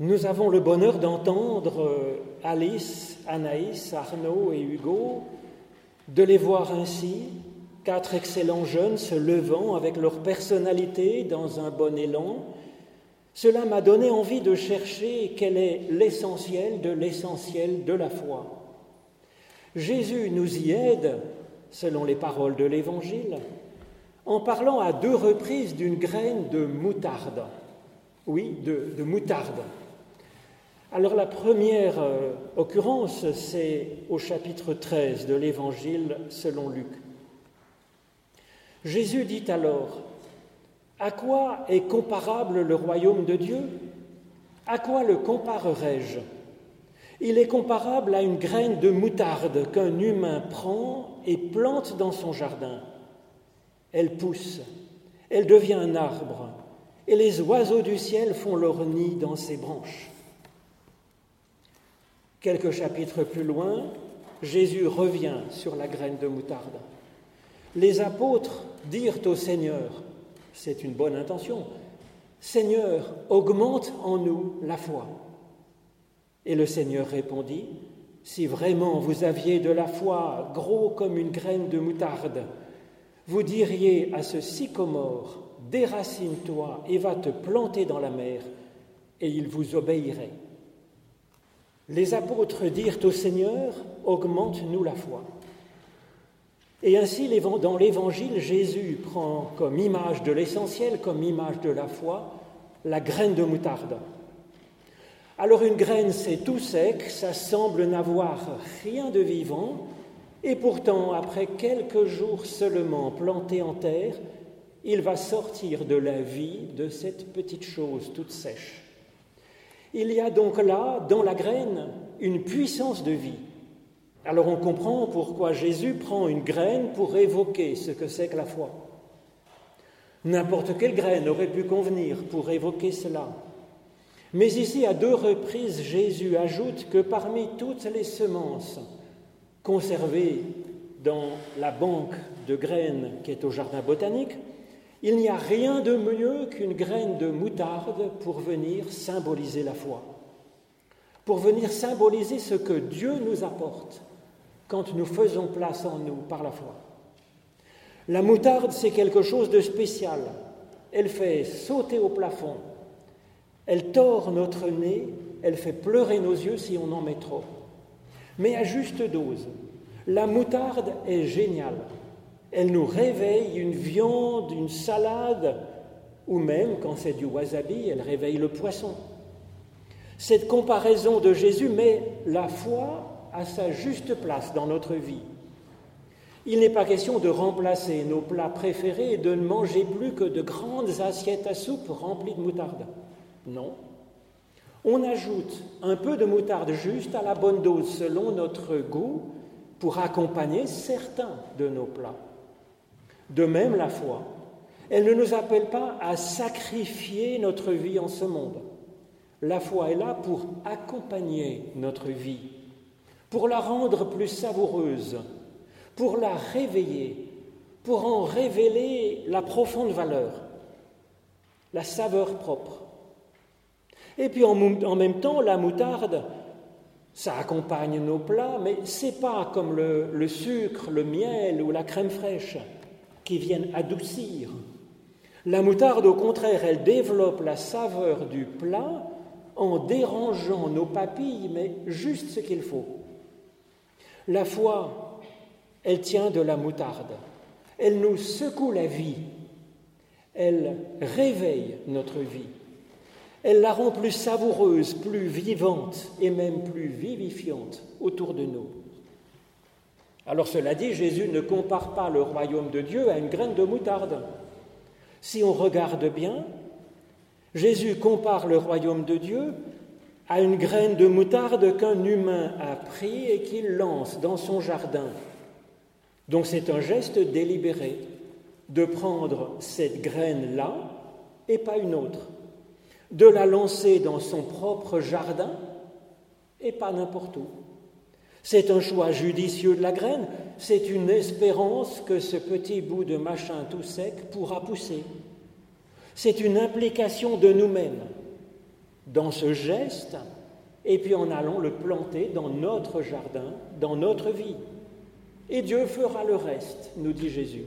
Nous avons le bonheur d'entendre Alice, Anaïs, Arnaud et Hugo, de les voir ainsi, quatre excellents jeunes se levant avec leur personnalité dans un bon élan. Cela m'a donné envie de chercher quel est l'essentiel de l'essentiel de la foi. Jésus nous y aide, selon les paroles de l'Évangile, en parlant à deux reprises d'une graine de moutarde. Oui, de, moutarde. Alors la première euh, occurrence, c'est au chapitre 13 de l'Évangile selon Luc. Jésus dit alors, À quoi est comparable le royaume de Dieu? À quoi le comparerai-je Il est comparable à une graine de moutarde qu'un humain prend et plante dans son jardin elle pousse, elle devient un arbre, et les oiseaux du ciel font leur nid dans ses branches. Quelques chapitres plus loin, Jésus revient sur la graine de moutarde. Les apôtres dirent au Seigneur, c'est une bonne intention, Seigneur, augmente en nous la foi. Et le Seigneur répondit, Si vraiment vous aviez de la foi gros comme une graine de moutarde, vous diriez à ce sycomore, déracine-toi et va te planter dans la mer, et il vous obéirait. Les apôtres dirent au Seigneur, augmente-nous la foi. Et ainsi, dans l'Évangile, Jésus prend comme image de l'essentiel, comme image de la foi, la graine de moutarde. Alors une graine, c'est tout sec, ça semble n'avoir rien de vivant, et pourtant, après quelques jours seulement planté en terre, il va sortir de la vie de cette petite chose toute sèche. Il y a donc là, dans la graine, une puissance de vie. Alors on comprend pourquoi Jésus prend une graine pour évoquer ce que c'est que la foi. N'importe quelle graine aurait pu convenir pour évoquer cela. Mais ici, à deux reprises, Jésus ajoute que parmi toutes les semences, conservée dans la banque de graines qui est au jardin botanique, il n'y a rien de mieux qu'une graine de moutarde pour venir symboliser la foi, pour venir symboliser ce que Dieu nous apporte quand nous faisons place en nous par la foi. La moutarde, c'est quelque chose de spécial. Elle fait sauter au plafond, elle tord notre nez, elle fait pleurer nos yeux si on en met trop mais à juste dose. La moutarde est géniale. Elle nous réveille une viande, une salade, ou même, quand c'est du wasabi, elle réveille le poisson. Cette comparaison de Jésus met la foi à sa juste place dans notre vie. Il n'est pas question de remplacer nos plats préférés et de ne manger plus que de grandes assiettes à soupe remplies de moutarde. Non, on ajoute un peu de moutarde juste à la bonne dose selon notre goût pour accompagner certains de nos plats. De même, la foi, elle ne nous appelle pas à sacrifier notre vie en ce monde. La foi est là pour accompagner notre vie, pour la rendre plus savoureuse, pour la réveiller, pour en révéler la profonde valeur, la saveur propre. Et puis en, même temps, la moutarde, ça accompagne nos plats, mais c'est pas comme le, le, sucre, le miel ou la crème fraîche qui viennent adoucir. La moutarde, au contraire, elle développe la saveur du plat en dérangeant nos papilles, mais juste ce qu'il faut. La foi, elle tient de la moutarde. Elle nous secoue la vie. Elle réveille notre vie. Elle la rend plus savoureuse, plus vivante et même plus vivifiante autour de nous. Alors cela dit, Jésus ne compare pas le royaume de Dieu à une graine de moutarde. Si on regarde bien, Jésus compare le royaume de Dieu à une graine de moutarde qu'un humain a pris et qu'il lance dans son jardin. Donc c'est un geste délibéré de prendre cette graine-là et pas une autre de la lancer dans son propre jardin et pas n'importe où. C'est un choix judicieux de la graine, c'est une espérance que ce petit bout de machin tout sec pourra pousser. C'est une implication de nous-mêmes. dans ce geste, et puis en allant le planter dans notre jardin, dans notre vie. Et Dieu fera le reste, nous dit Jésus.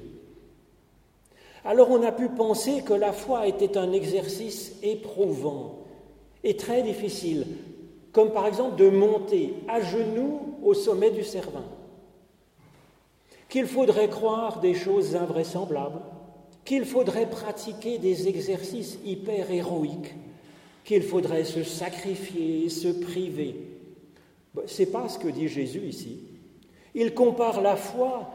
Alors on a pu penser que la foi était un exercice éprouvant et très difficile, comme par exemple de monter à genoux au sommet du Cervin, qu'il faudrait croire des choses invraisemblables, qu'il faudrait pratiquer des exercices hyper héroïques, qu'il faudrait se sacrifier, se priver. Ce n'est pas ce que dit Jésus ici. Il compare la foi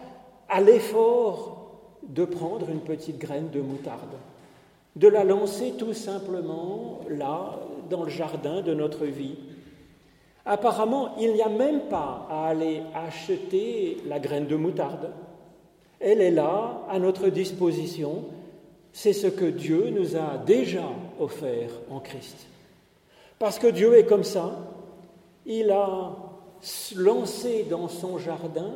à l'effort de prendre une petite graine de moutarde, de la lancer tout simplement là, dans le jardin de notre vie. Apparemment, il n'y a même pas à aller acheter la graine de moutarde. Elle est là, à notre disposition, c'est ce que Dieu nous a déjà offert en Christ. Parce que Dieu est comme ça, il a lancé dans son jardin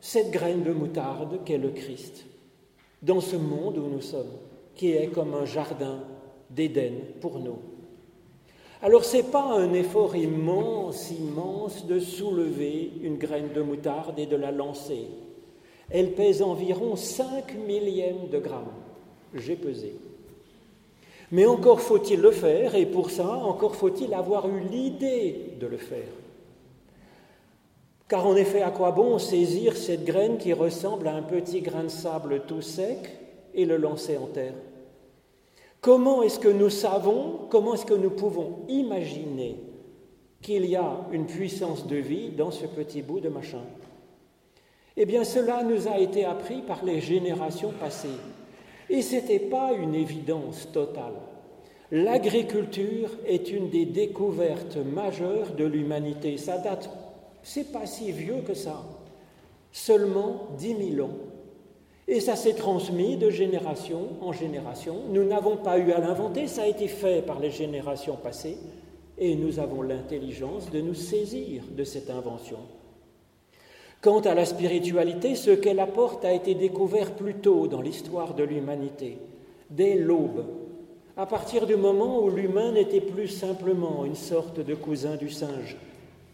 cette graine de moutarde qu'est le Christ, dans ce monde où nous sommes, qui est comme un jardin d'Éden pour nous. Alors ce n'est pas un effort immense, immense de soulever une graine de moutarde et de la lancer. Elle pèse environ 5 millièmes de grammes j'ai pesé. Mais encore faut-il le faire, et pour ça, encore faut-il avoir eu l'idée de le faire. Car en effet, à quoi bon saisir cette graine qui ressemble à un petit grain de sable tout sec et le lancer en terre? Comment est-ce que nous savons, comment est-ce que nous pouvons imaginer qu'il y a une puissance de vie dans ce petit bout de machin? Eh bien, cela nous a été appris par les générations passées. Et ce n'était pas une évidence totale. L'agriculture est une des découvertes majeures de l'humanité. Ça date, c'est pas si vieux que ça, seulement dix mille ans. Et ça s'est transmis de génération en génération. Nous n'avons pas eu à l'inventer, ça a été fait par les générations passées, et nous avons l'intelligence de nous saisir de cette invention. Quant à la spiritualité, ce qu'elle apporte a été découvert plus tôt dans l'histoire de l'humanité, dès l'aube, à partir du moment où l'humain n'était plus simplement une sorte de cousin du singe,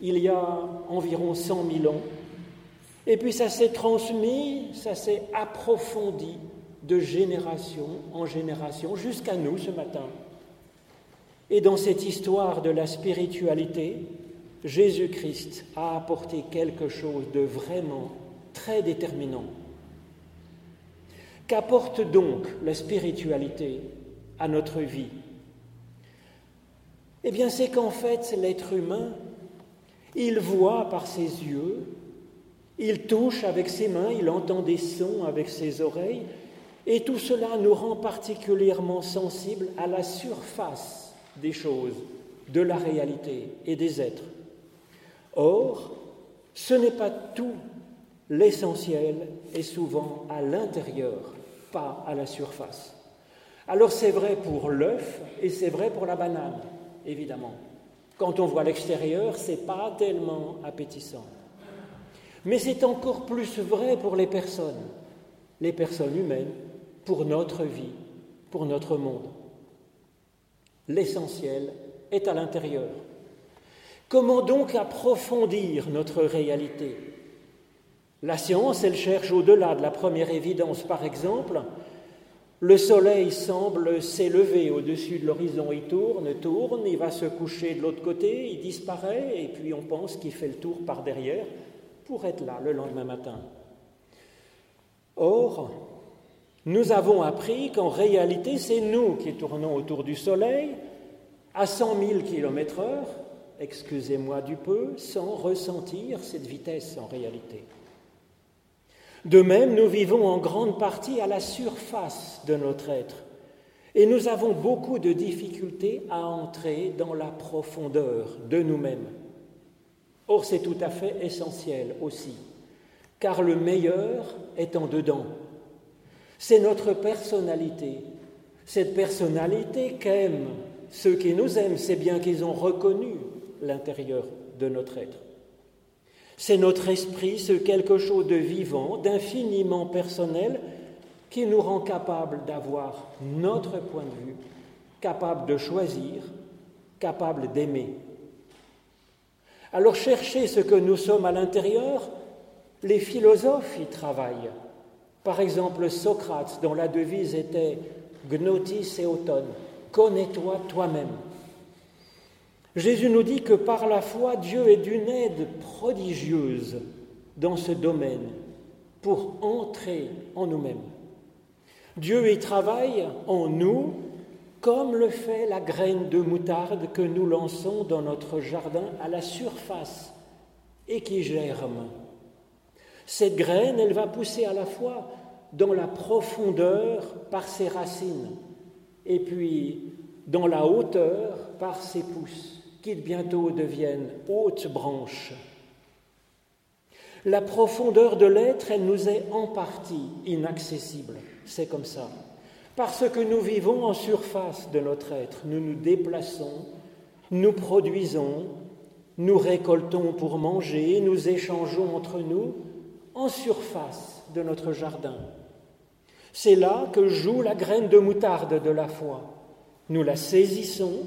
il y a environ cent mille ans. Et puis ça s'est transmis, ça s'est approfondi de génération en génération jusqu'à nous ce matin. Et dans cette histoire de la spiritualité, Jésus-Christ a apporté quelque chose de vraiment très déterminant. Qu'apporte donc la spiritualité à notre vie? Eh bien, c'est qu'en fait, l'être humain, il voit par ses yeux, il touche avec ses mains, il entend des sons avec ses oreilles, et tout cela nous rend particulièrement sensibles à la surface des choses, de la réalité et des êtres. Or, ce n'est pas tout. L'essentiel est souvent à l'intérieur, pas à la surface. Alors c'est vrai pour l'œuf et c'est vrai pour la banane, évidemment. Quand on voit l'extérieur, ce n'est pas tellement appétissant. Mais c'est encore plus vrai pour les personnes, les personnes humaines, pour notre vie, pour notre monde. L'essentiel est à l'intérieur. Comment donc approfondir notre réalité? La science, elle cherche au-delà de la première évidence. Par exemple, le soleil semble s'élever au-dessus de l'horizon, il tourne, tourne, il va se coucher de l'autre côté, il disparaît, et puis on pense qu'il fait le tour par derrière pour être là le lendemain matin. Or, nous avons appris qu'en réalité, c'est nous qui tournons autour du soleil à 100 000 km heure, excusez-moi du peu, sans ressentir cette vitesse en réalité. De même, nous vivons en grande partie à la surface de notre être et nous avons beaucoup de difficultés à entrer dans la profondeur de nous-mêmes. Or, c'est tout à fait essentiel aussi, car le meilleur est en dedans. C'est notre personnalité, cette personnalité qu'aiment ceux qui nous aiment, c'est bien qu'ils ont reconnu l'intérieur de notre être. C'est notre esprit, ce quelque chose de vivant, d'infiniment personnel, qui nous rend capable d'avoir notre point de vue, capable de choisir, capable d'aimer. Alors chercher ce que nous sommes à l'intérieur, les philosophes y travaillent. Par exemple, Socrate, dont la devise était Gnotis et automne, connais-toi toi-même. Jésus nous dit que par la foi, Dieu est d'une aide prodigieuse dans ce domaine pour entrer en nous-mêmes. Dieu y travaille en nous comme le fait la graine de moutarde que nous lançons dans notre jardin à la surface et qui germe. Cette graine, elle va pousser à la fois dans la profondeur par ses racines et puis dans la hauteur par ses pousses, qui bientôt deviennent hautes branches. La profondeur de l'être, elle nous est en partie inaccessible, c'est comme ça. Parce que nous vivons en surface de notre être, nous nous déplaçons, nous produisons, nous récoltons pour manger, nous échangeons entre nous en surface de notre jardin. C'est là que joue la graine de moutarde de la foi. Nous la saisissons,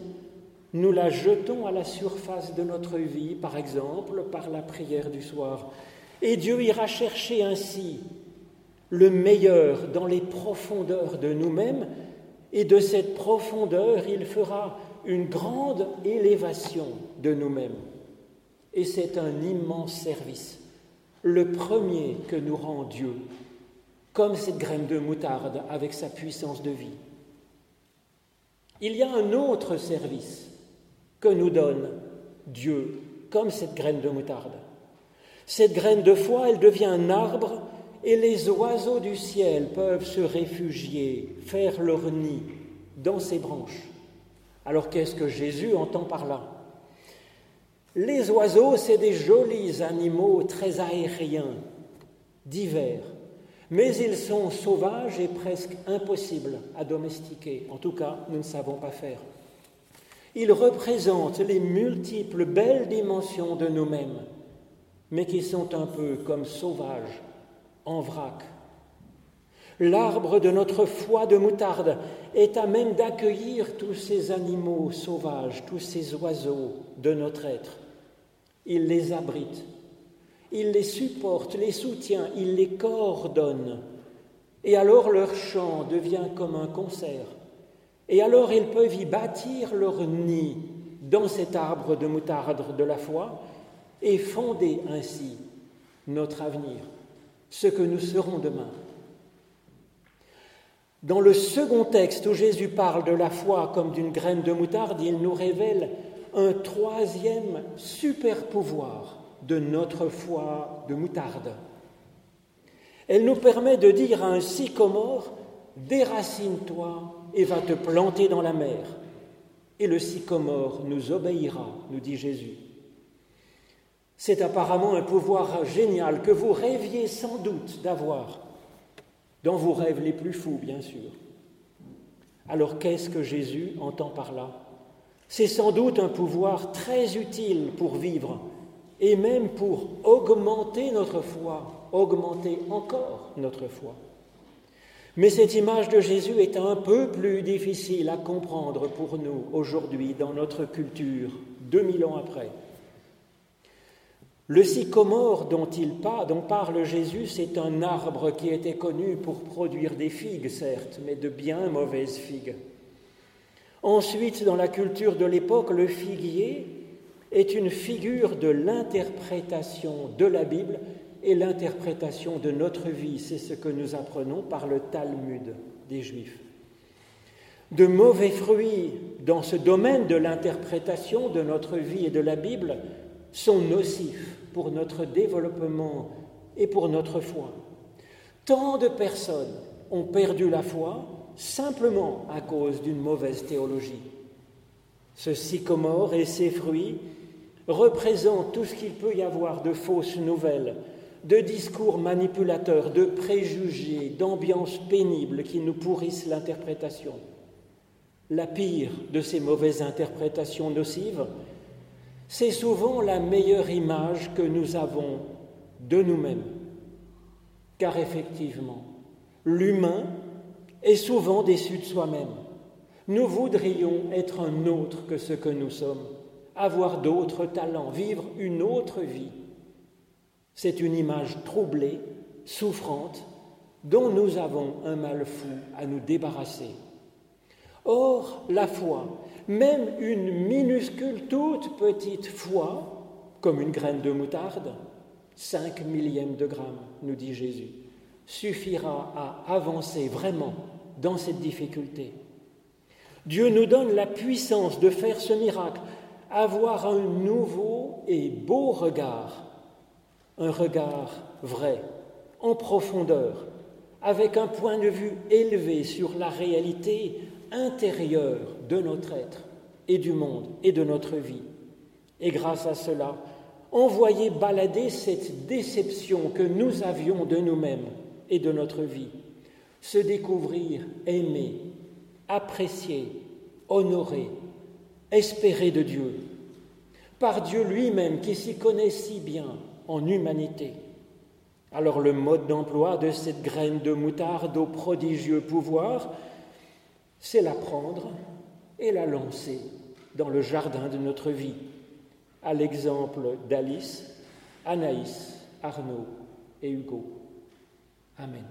nous la jetons à la surface de notre vie, par exemple par la prière du soir. Et Dieu ira chercher ainsi le meilleur dans les profondeurs de nous-mêmes, et de cette profondeur, il fera une grande élévation de nous-mêmes. Et c'est un immense service, le premier que nous rend Dieu, comme cette graine de moutarde avec sa puissance de vie. Il y a un autre service que nous donne Dieu, comme cette graine de moutarde. Cette graine de foi, elle devient un arbre et les oiseaux du ciel peuvent se réfugier, faire leur nid dans ses branches. Alors qu'est-ce que Jésus entend par là? Les oiseaux, c'est des jolis animaux très aériens, divers, mais ils sont sauvages et presque impossibles à domestiquer. En tout cas, nous ne savons pas faire. Ils représentent les multiples belles dimensions de nous-mêmes, mais qui sont un peu comme sauvages en vrac. L'arbre de notre foi de moutarde est à même d'accueillir tous ces animaux sauvages, tous ces oiseaux de notre être. Il les abrite, il les supporte, les soutient, il les coordonne. Et alors leur chant devient comme un concert. Et alors ils peuvent y bâtir leur nid dans cet arbre de moutarde de la foi et fonder ainsi notre avenir ce que nous serons demain. Dans le second texte où Jésus parle de la foi comme d'une graine de moutarde, il nous révèle un troisième super pouvoir de notre foi de moutarde. Elle nous permet de dire à un sycomore, déracine-toi et va te planter dans la mer. Et le sycomore nous obéira, nous dit Jésus. C'est apparemment un pouvoir génial que vous rêviez sans doute d'avoir, dans vos rêves les plus fous, bien sûr. Alors qu'est-ce que Jésus entend par là? C'est sans doute un pouvoir très utile pour vivre et même pour augmenter notre foi, augmenter encore notre foi. Mais cette image de Jésus est un peu plus difficile à comprendre pour nous aujourd'hui dans notre culture, 2000 ans après. Le sycomore dont, il dont parle Jésus, c'est un arbre qui était connu pour produire des figues, certes, mais de bien mauvaises figues. Ensuite, dans la culture de l'époque, le figuier est une figure de l'interprétation de la Bible et l'interprétation de notre vie. C'est ce que nous apprenons par le Talmud des Juifs. De mauvais fruits dans ce domaine de l'interprétation de notre vie et de la Bible sont nocifs pour notre développement et pour notre foi. Tant de personnes ont perdu la foi simplement à cause d'une mauvaise théologie. Ce sycomore et ses fruits représentent tout ce qu'il peut y avoir de fausses nouvelles, de discours manipulateurs, de préjugés, d'ambiances pénibles qui nous pourrissent l'interprétation. La pire de ces mauvaises interprétations nocives, c'est souvent la meilleure image que nous avons de nous-mêmes. Car effectivement, l'humain est souvent déçu de soi-même. Nous voudrions être un autre que ce que nous sommes, avoir d'autres talents, vivre une autre vie. C'est une image troublée, souffrante, dont nous avons un mal fou à nous débarrasser. Or, la foi, même une minuscule, toute petite foi, comme une graine de moutarde, cinq millièmes de gramme, nous dit Jésus, suffira à avancer vraiment dans cette difficulté. Dieu nous donne la puissance de faire ce miracle, avoir un nouveau et beau regard, un regard vrai, en profondeur, avec un point de vue élevé sur la réalité intérieure de notre être et du monde et de notre vie. Et grâce à cela, envoyer balader cette déception que nous avions de nous-mêmes et de notre vie, se découvrir aimé, apprécié, honoré, espéré de Dieu, par Dieu lui-même qui s'y connaît si bien en humanité. Alors le mode d'emploi de cette graine de moutarde au prodigieux pouvoir, c'est la prendre et la lancer dans le jardin de notre vie, à l'exemple d'Alice, Anaïs, Arnaud et Hugo. Amen.